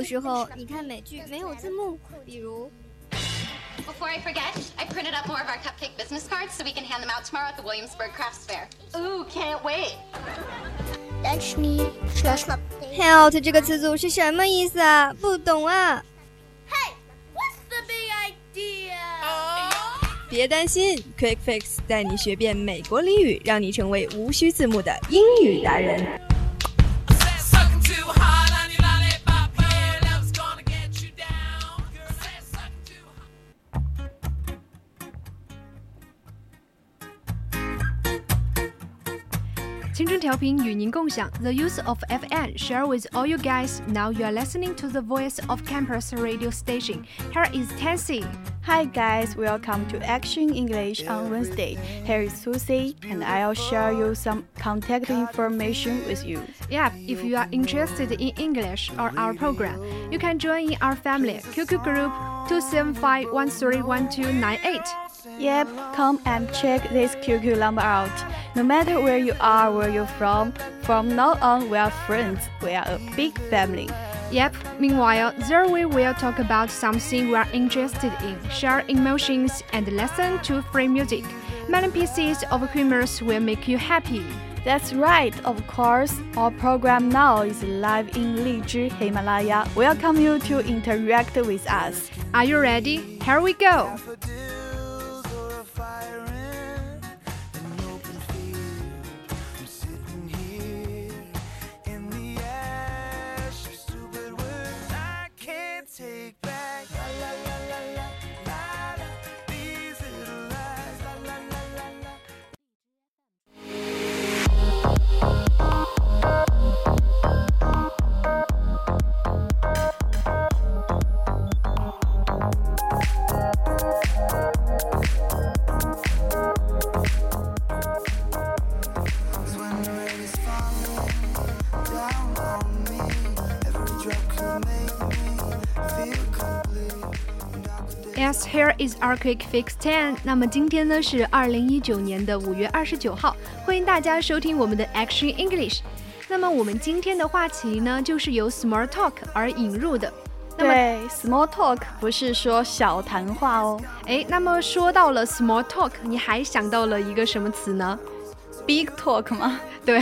有时候你看美剧没有字幕，比如。Before I forget, I printed up more of our cupcake business cards so we can hand them out tomorrow at the Williamsburg Crafts Fair. Ooh, can't wait. Help 这个词组是什么意思啊？不懂啊。Hey, what's the big idea? 别担心，Quick Fix 带你学遍美国俚语，让你成为无需字幕的英语达人。调频与您共享，The use of FN share with all you guys. Now you are listening to the voice of campus radio station. Here is Tansy. Hi guys, welcome to Action English on Wednesday. Here is Susie, and I'll share you some contact information with you. Yeah, if you are interested in English or our program, you can join in our family QQ group 275131298. Yep, come and check this QQ number out. No matter where you are, where you're from, from now on we are friends. We are a big family. Yep. Meanwhile, there we will talk about something we are interested in, share emotions, and listen to free music. Many pieces of humor will make you happy. That's right, of course. Our program now is live in Lizhi, Himalaya. Welcome you to interact with us. Are you ready? Here we go. Is our quick fix ten。那么今天呢是二零一九年的五月二十九号，欢迎大家收听我们的 Action English。那么我们今天的话题呢，就是由 Small Talk 而引入的。对，Small Talk 不是说小谈话哦。哎，那么说到了 Small Talk，你还想到了一个什么词呢？Big Talk 吗？对，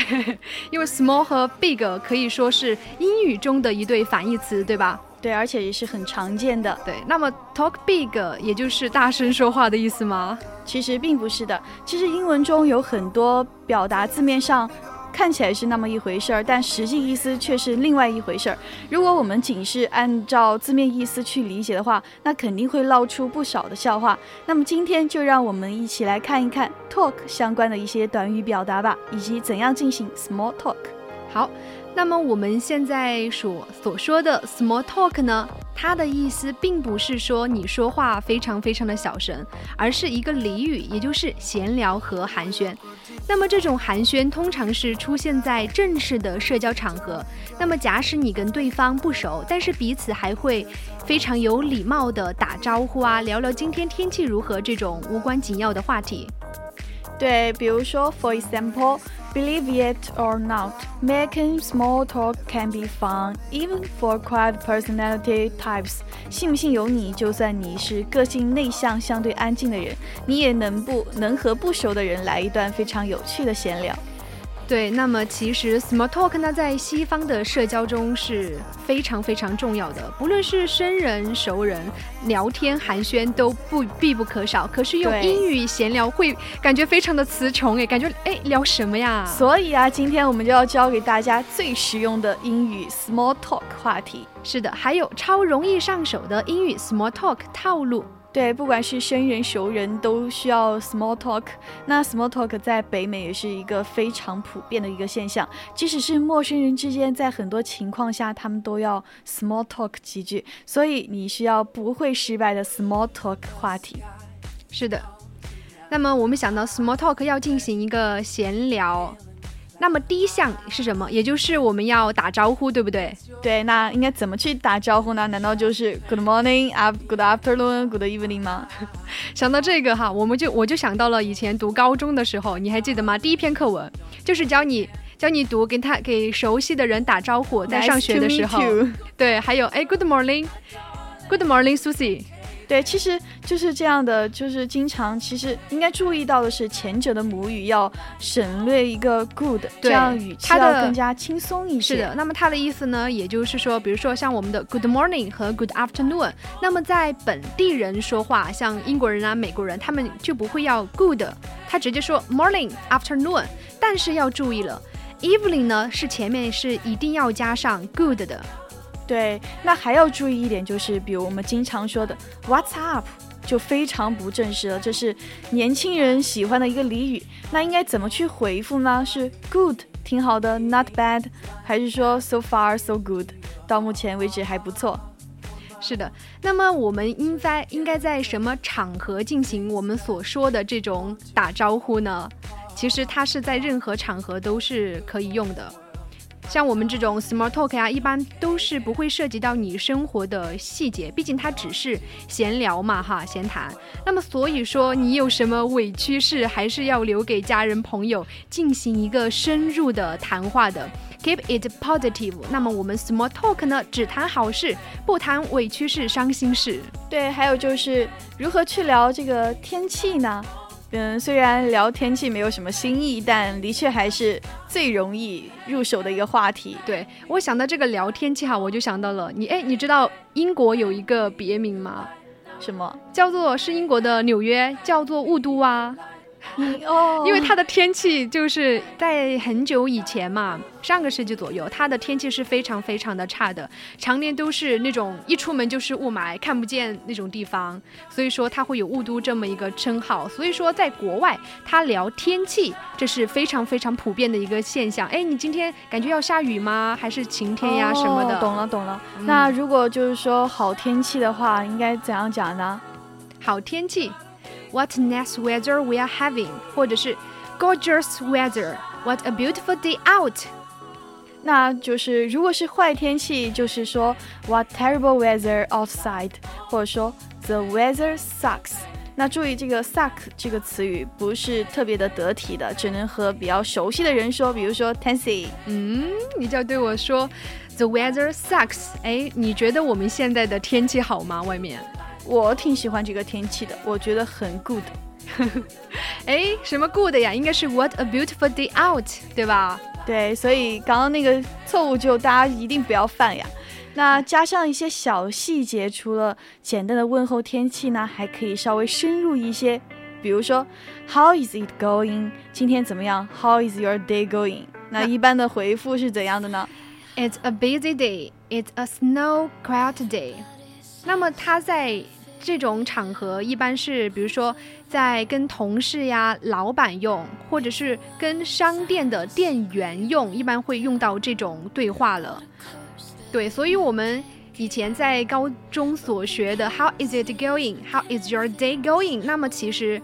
因为 Small 和 Big 可以说是英语中的一对反义词，对吧？对，而且也是很常见的。对，那么 talk big 也就是大声说话的意思吗？其实并不是的。其实英文中有很多表达字面上看起来是那么一回事儿，但实际意思却是另外一回事儿。如果我们仅是按照字面意思去理解的话，那肯定会闹出不少的笑话。那么今天就让我们一起来看一看 talk 相关的一些短语表达吧，以及怎样进行 small talk。好。那么我们现在所所说的 small talk 呢，它的意思并不是说你说话非常非常的小声，而是一个俚语，也就是闲聊和寒暄。那么这种寒暄通常是出现在正式的社交场合。那么假使你跟对方不熟，但是彼此还会非常有礼貌的打招呼啊，聊聊今天天气如何这种无关紧要的话题。对，比如说，for example。Believe it or not, making small talk can be fun, even for quiet personality types. 信不信由你，就算你是个性内向、相对安静的人，你也能不能和不熟的人来一段非常有趣的闲聊。对，那么其实 small talk 呢，在西方的社交中是非常非常重要的，不论是生人、熟人，聊天寒暄都不必不可少。可是用英语闲聊会感觉非常的词穷，哎，感觉哎聊什么呀？所以啊，今天我们就要教给大家最实用的英语 small talk 话题。是的，还有超容易上手的英语 small talk 套路。对，不管是生人熟人，都需要 small talk。那 small talk 在北美也是一个非常普遍的一个现象，即使是陌生人之间，在很多情况下，他们都要 small talk 几句。所以你需要不会失败的 small talk 话题。是的。那么我们想到 small talk 要进行一个闲聊。那么第一项是什么？也就是我们要打招呼，对不对？对，那应该怎么去打招呼呢？难道就是 Good morning, Good afternoon, Good evening 吗？想到这个哈，我们就我就想到了以前读高中的时候，你还记得吗？第一篇课文就是教你教你读，跟他给熟悉的人打招呼，在上学的时候。对，还有哎，Good morning, Good morning, Susie。对，其实就是这样的，就是经常其实应该注意到的是，前者的母语要省略一个 good，这样语气要更加轻松一些。是的，那么它的意思呢，也就是说，比如说像我们的 good morning 和 good afternoon，那么在本地人说话，像英国人啊、美国人，他们就不会要 good，他直接说 morning afternoon，但是要注意了，evening 呢是前面是一定要加上 good 的。对，那还要注意一点，就是比如我们经常说的 "What's up"，就非常不正式了，这是年轻人喜欢的一个俚语。那应该怎么去回复呢？是 "Good"，挺好的；"Not bad"，还是说 "So far so good"，到目前为止还不错。是的，那么我们应在应该在什么场合进行我们所说的这种打招呼呢？其实它是在任何场合都是可以用的。像我们这种 small talk 呀，一般都是不会涉及到你生活的细节，毕竟它只是闲聊嘛，哈，闲谈。那么所以说，你有什么委屈事，还是要留给家人朋友进行一个深入的谈话的，keep it positive。那么我们 small talk 呢，只谈好事，不谈委屈事、伤心事。对，还有就是如何去聊这个天气呢？嗯，虽然聊天气没有什么新意，但的确还是最容易入手的一个话题。对我想到这个聊天气哈，我就想到了你，哎，你知道英国有一个别名吗？什么？叫做是英国的纽约，叫做雾都啊。哦，因为它的天气就是在很久以前嘛，上个世纪左右，它的天气是非常非常的差的，常年都是那种一出门就是雾霾，看不见那种地方，所以说它会有雾都这么一个称号。所以说在国外，他聊天气，这是非常非常普遍的一个现象。哎，你今天感觉要下雨吗？还是晴天呀什么的？懂了懂了。那如果就是说好天气的话，应该怎样讲呢？好天气。What nice weather we are having，或者是 gorgeous weather，What a beautiful day out。那就是如果是坏天气，就是说 What terrible weather outside，或者说 The weather sucks。那注意这个 suck 这个词语不是特别的得体的，只能和比较熟悉的人说，比如说 Tansy。嗯，你就要对我说 The weather sucks。哎，你觉得我们现在的天气好吗？外面？ 我挺喜欢这个天气的，我觉得很 good。哎，什么 good 呀？应该是 What a beautiful day out，对吧？对，所以刚刚那个错误就大家一定不要犯呀。那加上一些小细节，除了简单的问候天气呢，还可以稍微深入一些，比如说 How is it going？今天怎么样？How is your day going？那一般的回复是怎样的呢？It's a busy day. It's a snow cloud day. 那么它在这种场合一般是，比如说在跟同事呀、老板用，或者是跟商店的店员用，一般会用到这种对话了。对，所以我们以前在高中所学的 “How is it going? How is your day going?” 那么其实。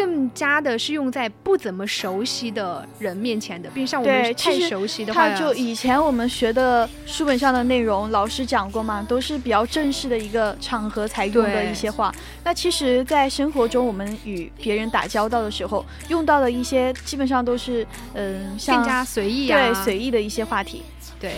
更加的是用在不怎么熟悉的人面前的，并像我们太熟悉的话，他就以前我们学的书本上的内容，老师讲过嘛，都是比较正式的一个场合才用的一些话。那其实，在生活中，我们与别人打交道的时候，用到的一些，基本上都是，嗯，更加随意啊，对，随意的一些话题，对。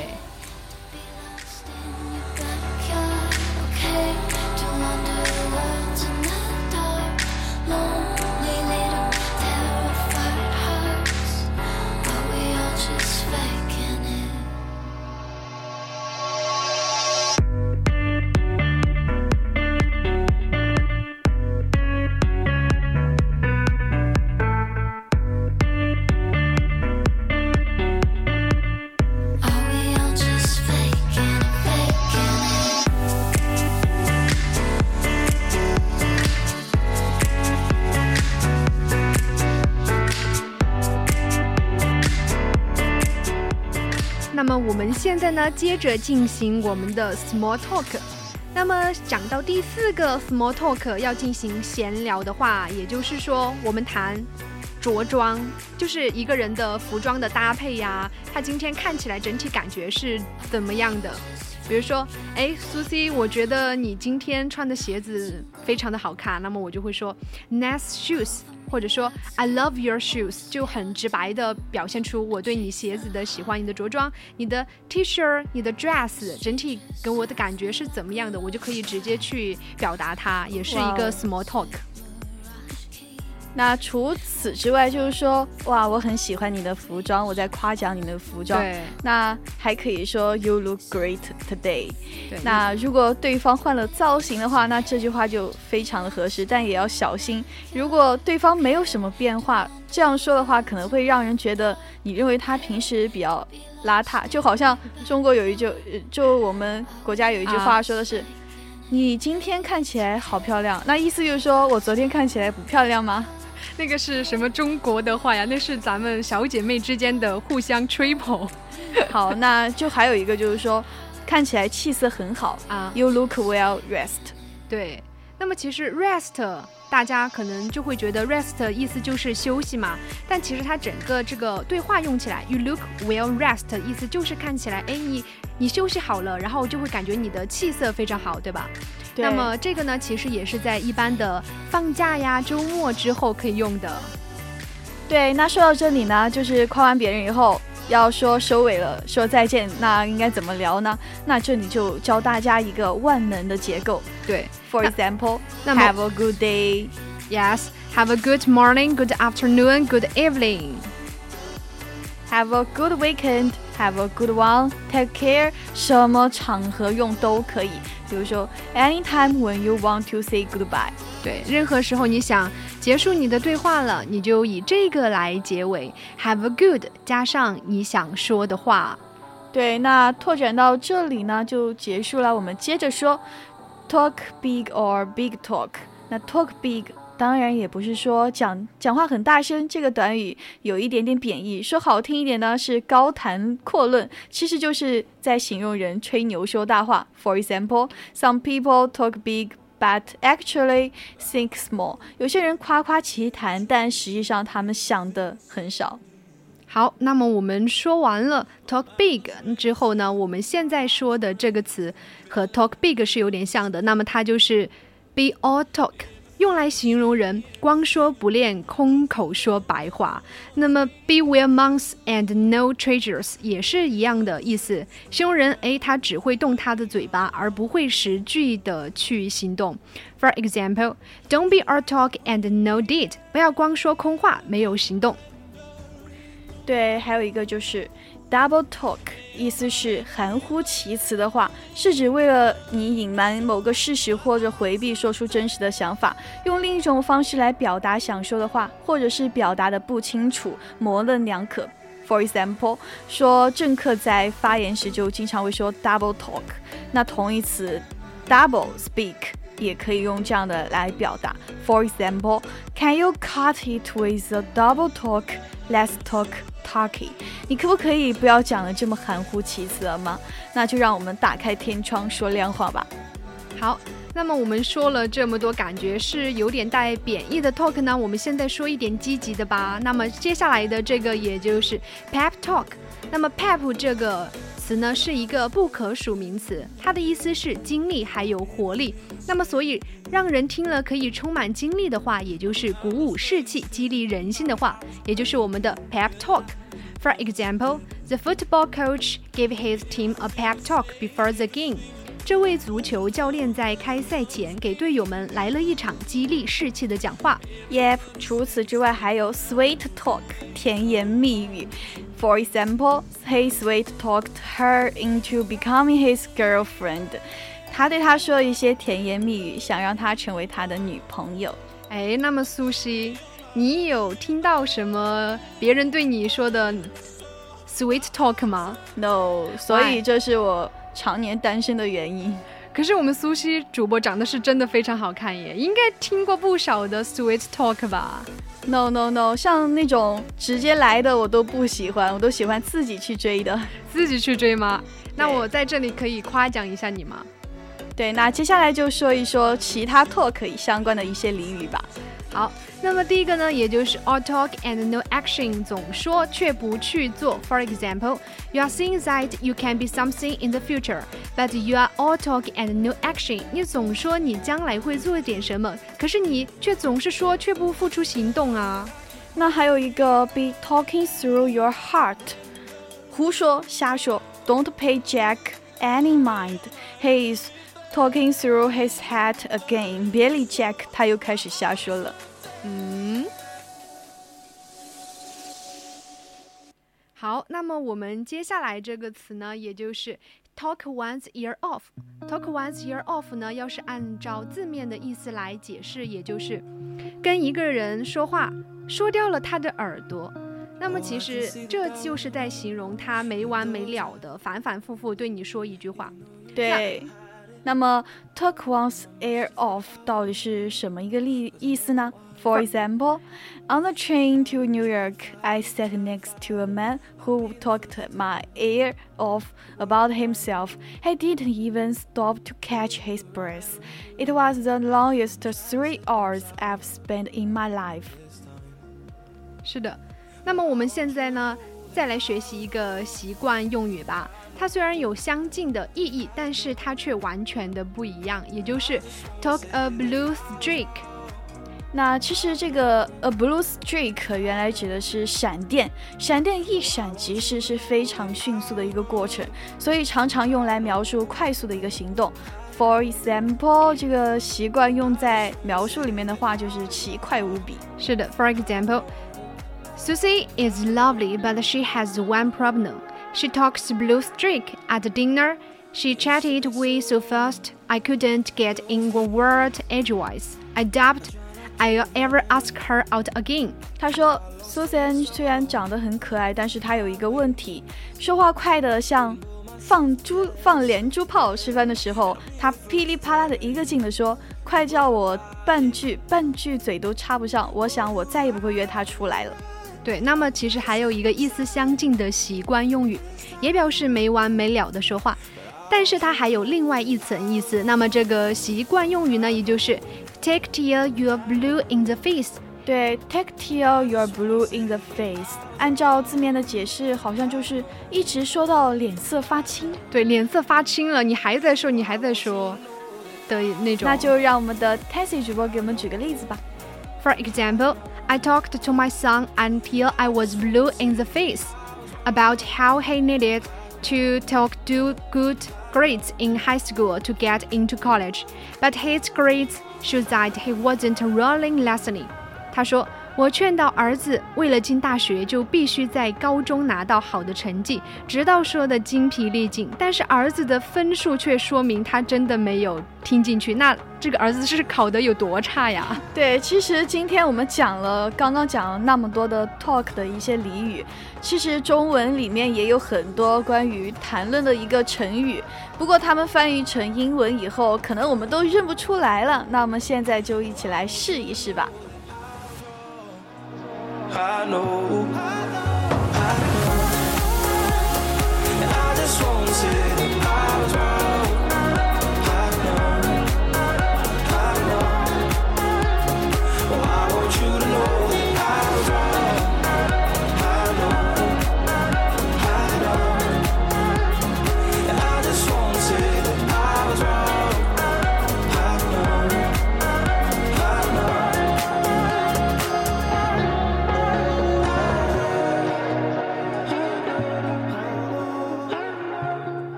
么我们现在呢，接着进行我们的 small talk。那么讲到第四个 small talk 要进行闲聊的话，也就是说我们谈着装，就是一个人的服装的搭配呀，他今天看起来整体感觉是怎么样的？比如说，哎，苏西，我觉得你今天穿的鞋子非常的好看，那么我就会说 nice shoes，或者说 I love your shoes，就很直白的表现出我对你鞋子的喜欢，你的着装，你的 T-shirt，你的 dress，整体给我的感觉是怎么样的，我就可以直接去表达它，也是一个 small talk。那除此之外，就是说，哇，我很喜欢你的服装，我在夸奖你的服装。对。那还可以说 You look great today。对。那如果对方换了造型的话，那这句话就非常的合适，但也要小心。如果对方没有什么变化，这样说的话，可能会让人觉得你认为他平时比较邋遢，就好像中国有一句，就我们国家有一句话说的是，你今天看起来好漂亮。那意思就是说我昨天看起来不漂亮吗？那个是什么中国的话呀？那是咱们小姐妹之间的互相吹捧。好，那就还有一个就是说，看起来气色很好啊。You look well rest。对，那么其实 rest 大家可能就会觉得 rest 意思就是休息嘛，但其实它整个这个对话用起来，you look well rest 意思就是看起来，哎，你你休息好了，然后就会感觉你的气色非常好，对吧？那么这个呢，其实也是在一般的放假呀、周末之后可以用的。对，那说到这里呢，就是夸完别人以后要说收尾了，说再见，那应该怎么聊呢？那这里就教大家一个万能的结构。对，For example，那 Have a good day。Yes，Have a good morning，Good afternoon，Good evening。Have a good weekend。Have a good one. Take care. 什么场合用都可以。比如说，anytime when you want to say goodbye。对，任何时候你想结束你的对话了，你就以这个来结尾。Have a good 加上你想说的话。对，那拓展到这里呢，就结束了。我们接着说，talk big or big talk。那 talk big。当然也不是说讲讲话很大声，这个短语有一点点贬义。说好听一点呢，是高谈阔论，其实就是在形容人吹牛说大话。For example, some people talk big, but actually think small。有些人夸夸其谈，但实际上他们想的很少。好，那么我们说完了 talk big 之后呢，我们现在说的这个词和 talk big 是有点像的，那么它就是 be all talk。用来形容人光说不练，空口说白话。那么 be well months and no treasures 也是一样的意思，形容人诶，他只会动他的嘴巴，而不会实际的去行动。For example, don't be all talk and no deed，不要光说空话，没有行动。对，还有一个就是。Double talk 意思是含糊其辞的话，是指为了你隐瞒某个事实或者回避说出真实的想法，用另一种方式来表达想说的话，或者是表达的不清楚、模棱两可。For example，说政客在发言时就经常会说 double talk，那同义词 double speak 也可以用这样的来表达。For example，Can you cut it with a double talk？Let's talk. Talky，你可不可以不要讲的这么含糊其辞了吗？那就让我们打开天窗说亮话吧。好，那么我们说了这么多，感觉是有点带贬义的 talk 呢。我们现在说一点积极的吧。那么接下来的这个也就是 pep talk。那么 pep 这个词呢是一个不可数名词，它的意思是精力还有活力。那么所以让人听了可以充满精力的话，也就是鼓舞士气、激励人心的话，也就是我们的 pep talk。For example, the football coach gave his team a pep talk before the game. 这位足球教练在开赛前给队友们来了一场激励士气的讲话。Yep，除此之外还有 sweet talk，甜言蜜语。For example, he sweet talked her into becoming his girlfriend. 他对她说了一些甜言蜜语，想让她成为他的女朋友。哎，那么苏西。你有听到什么别人对你说的 sweet talk 吗？No，所以这是我常年单身的原因。可是我们苏西主播长得是真的非常好看耶，应该听过不少的 Sweet Talk 吧？No No No，像那种直接来的我都不喜欢，我都喜欢自己去追的。自己去追吗？那我在这里可以夸奖一下你吗？对，那接下来就说一说其他 talk 相关的一些俚语吧。好，那么第一个呢，也就是 all talk and no action，总说却不去做。For example, you are saying that you can be something in the future, but you are all talk and no action。你总说你将来会做点什么，可是你却总是说却不付出行动啊。那还有一个 be talking through your heart，胡说瞎说，don't pay Jack any mind. He is Talking through his head again，别理 Jack，他又开始瞎说了。嗯，好，那么我们接下来这个词呢，也就是 talk one's ear off。talk one's ear off 呢，要是按照字面的意思来解释，也就是跟一个人说话说掉了他的耳朵。那么其实这就是在形容他没完没了的反反复复对你说一句话。对。那么，talk one's ear off 到底是什么一个例意思呢？For example, on the train to New York, I sat next to a man who talked my ear off about himself. He didn't even stop to catch his breath. It was the longest three hours I've spent in my life. 是的，那么我们现在呢， 再来学习一个习惯用语吧。它虽然有相近的意义，但是它却完全的不一样，也就是 talk a blue streak。那其实这个 a blue streak 原来指的是闪电，闪电一闪即逝是非常迅速的一个过程，所以常常用来描述快速的一个行动。For example，这个习惯用在描述里面的话就是奇快无比。是的，For Susie is lovely，but she has one problem。She talks blue streak at dinner. She chatted way so fast I couldn't get in a word edgewise. I doubt I'll ever ask her out again. 她说，Susan 虽然长得很可爱，但是她有一个问题，说话快的像放珠放连珠炮。吃饭的时候，她噼里啪啦的一个劲的说，快叫我半句半句嘴都插不上。我想我再也不会约她出来了。对，那么其实还有一个意思相近的习惯用语，也表示没完没了的说话，但是它还有另外一层意思。那么这个习惯用语呢，也就是 take till you're blue in the face。对，take till you're blue in the face，按照字面的解释，好像就是一直说到脸色发青。对，脸色发青了，你还在说，你还在说的那种。那就让我们的 Tessie 主播给我们举个例子吧。For example。I talked to my son until I was blue in the face about how he needed to talk to good grades in high school to get into college, but his grades showed that he wasn't really listening. 他说。我劝导儿子，为了进大学，就必须在高中拿到好的成绩，直到说的精疲力尽。但是儿子的分数却说明他真的没有听进去。那这个儿子是考得有多差呀？对，其实今天我们讲了，刚刚讲了那么多的 talk 的一些俚语，其实中文里面也有很多关于谈论的一个成语，不过他们翻译成英文以后，可能我们都认不出来了。那我们现在就一起来试一试吧。I know. I know. I just want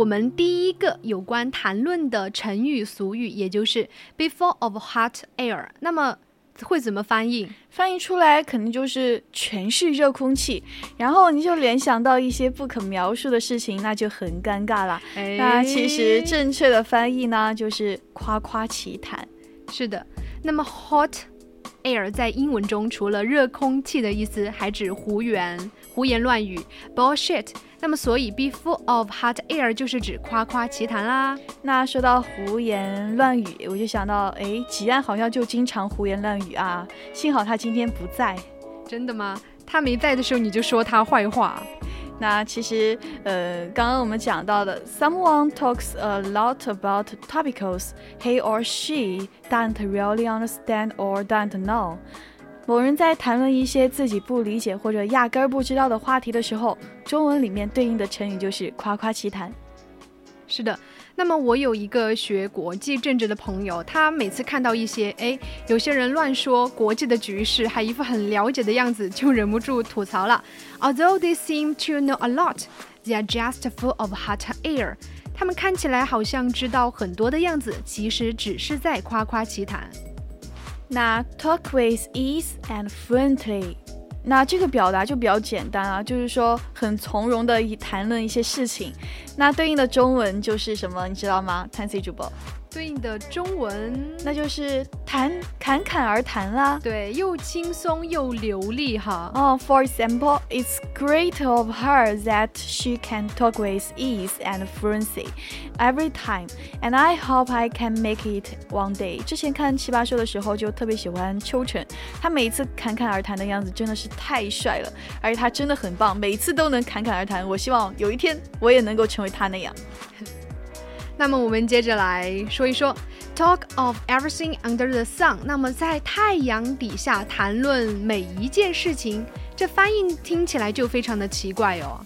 我们第一个有关谈论的成语俗语，也就是 before of hot air。那么会怎么翻译？翻译出来肯定就是全是热空气，然后你就联想到一些不可描述的事情，那就很尴尬了。那其实正确的翻译呢，就是夸夸其谈。是的，那么 hot air 在英文中除了热空气的意思，还指胡言胡言乱语 bullshit。那么所以 be full of hot air 就是指夸夸其谈啦。那说到胡言乱语，我就想到，哎，吉安好像就经常胡言乱语啊。幸好他今天不在。真的吗？他没在的时候你就说他坏话。那其实，呃，刚刚我们讲到的，someone talks a lot about topics he or she doesn't really understand or doesn't know。某人在谈论一些自己不理解或者压根儿不知道的话题的时候，中文里面对应的成语就是夸夸其谈。是的。那么我有一个学国际政治的朋友，他每次看到一些哎，有些人乱说国际的局势，还一副很了解的样子，就忍不住吐槽了。Although they seem to know a lot, they are just full of hot air。他们看起来好像知道很多的样子，其实只是在夸夸其谈。那 talk with ease and friendly。那这个表达就比较简单啊，就是说很从容的谈论一些事情。那对应的中文就是什么，你知道吗？Tansy 主播。对应的中文，那就是谈侃侃而谈啦。对，又轻松又流利哈。哦，For example, it's great of her that she can talk with ease and fluency every time, and I hope I can make it one day。之前看奇葩说的时候就特别喜欢秋晨，他每一次侃侃而谈的样子真的是太帅了，而且他真的很棒，每次都能侃侃而谈。我希望有一天我也能够成为他那样。那么我们接着来说一说，talk of everything under the sun。那么在太阳底下谈论每一件事情，这翻译听起来就非常的奇怪哦。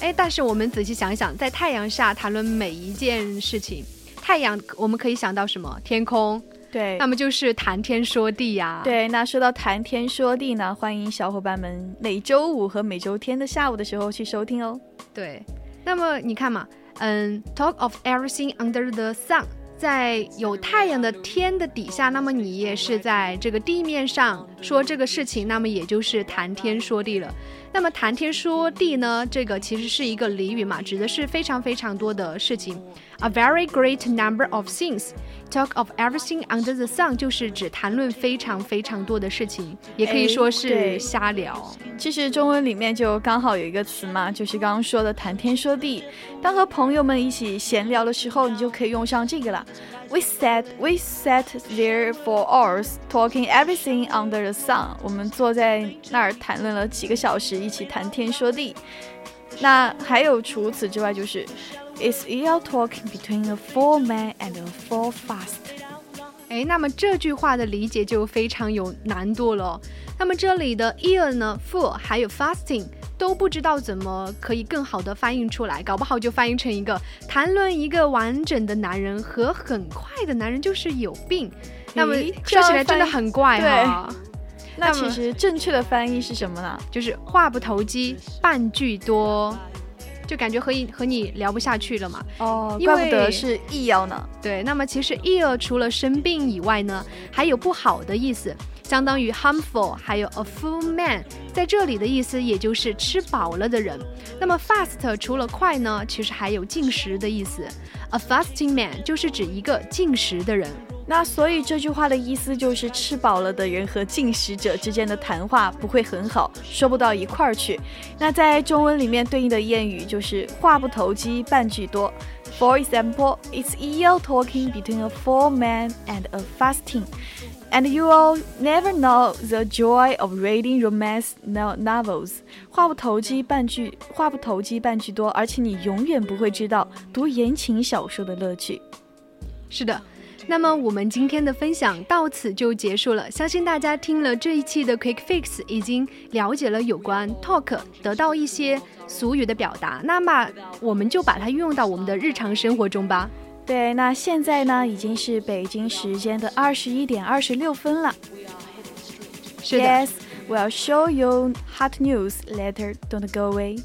哎，但是我们仔细想想，在太阳下谈论每一件事情，太阳我们可以想到什么？天空。对。那么就是谈天说地呀。对。那说到谈天说地呢，欢迎小伙伴们每周五和每周天的下午的时候去收听哦。对。那么你看嘛。嗯，talk of everything under the sun，在有太阳的天的底下，那么你也是在这个地面上说这个事情，那么也就是谈天说地了。那么谈天说地呢，这个其实是一个俚语嘛，指的是非常非常多的事情。A very great number of things. Talk of everything under the sun 就是指谈论非常非常多的事情，也可以说是瞎聊。其实中文里面就刚好有一个词嘛，就是刚刚说的谈天说地。当和朋友们一起闲聊的时候，你就可以用上这个了。We sat, we sat there for hours talking everything under the sun。我们坐在那儿谈论了几个小时，一起谈天说地。那还有除此之外就是。Is ill talking between a full man and a full fast？哎，那么这句话的理解就非常有难度了。那么这里的 ill 呢，full 还有 fasting 都不知道怎么可以更好的翻译出来，搞不好就翻译成一个谈论一个完整的男人和很快的男人就是有病。那么说起来真的很怪哈。那其实正确的翻译是什么呢？就是话不投机半句多。就感觉和你和你聊不下去了嘛？哦，怪不得是疫药呢。对，那么其实 ill 除了生病以外呢，还有不好的意思，相当于 harmful，还有 a full man，在这里的意思也就是吃饱了的人。那么 fast 除了快呢，其实还有进食的意思，a fasting man 就是指一个进食的人。那所以这句话的意思就是，吃饱了的人和进食者之间的谈话不会很好，说不到一块儿去。那在中文里面对应的谚语就是“话不投机半句多”。For example, it's ill talking between a full man and a fasting, and you'll never know the joy of reading romance novels. 话不投机半句，话不投机半句多，而且你永远不会知道读言情小说的乐趣。是的。那么我们今天的分享到此就结束了，相信大家听了这一期的 Quick Fix 已经了解了有关 talk，得到一些俗语的表达。那么我们就把它运用到我们的日常生活中吧。对，那现在呢已经是北京时间的二十一点二十六分了。是的。Yes, we'll show you hot news later. Don't go away.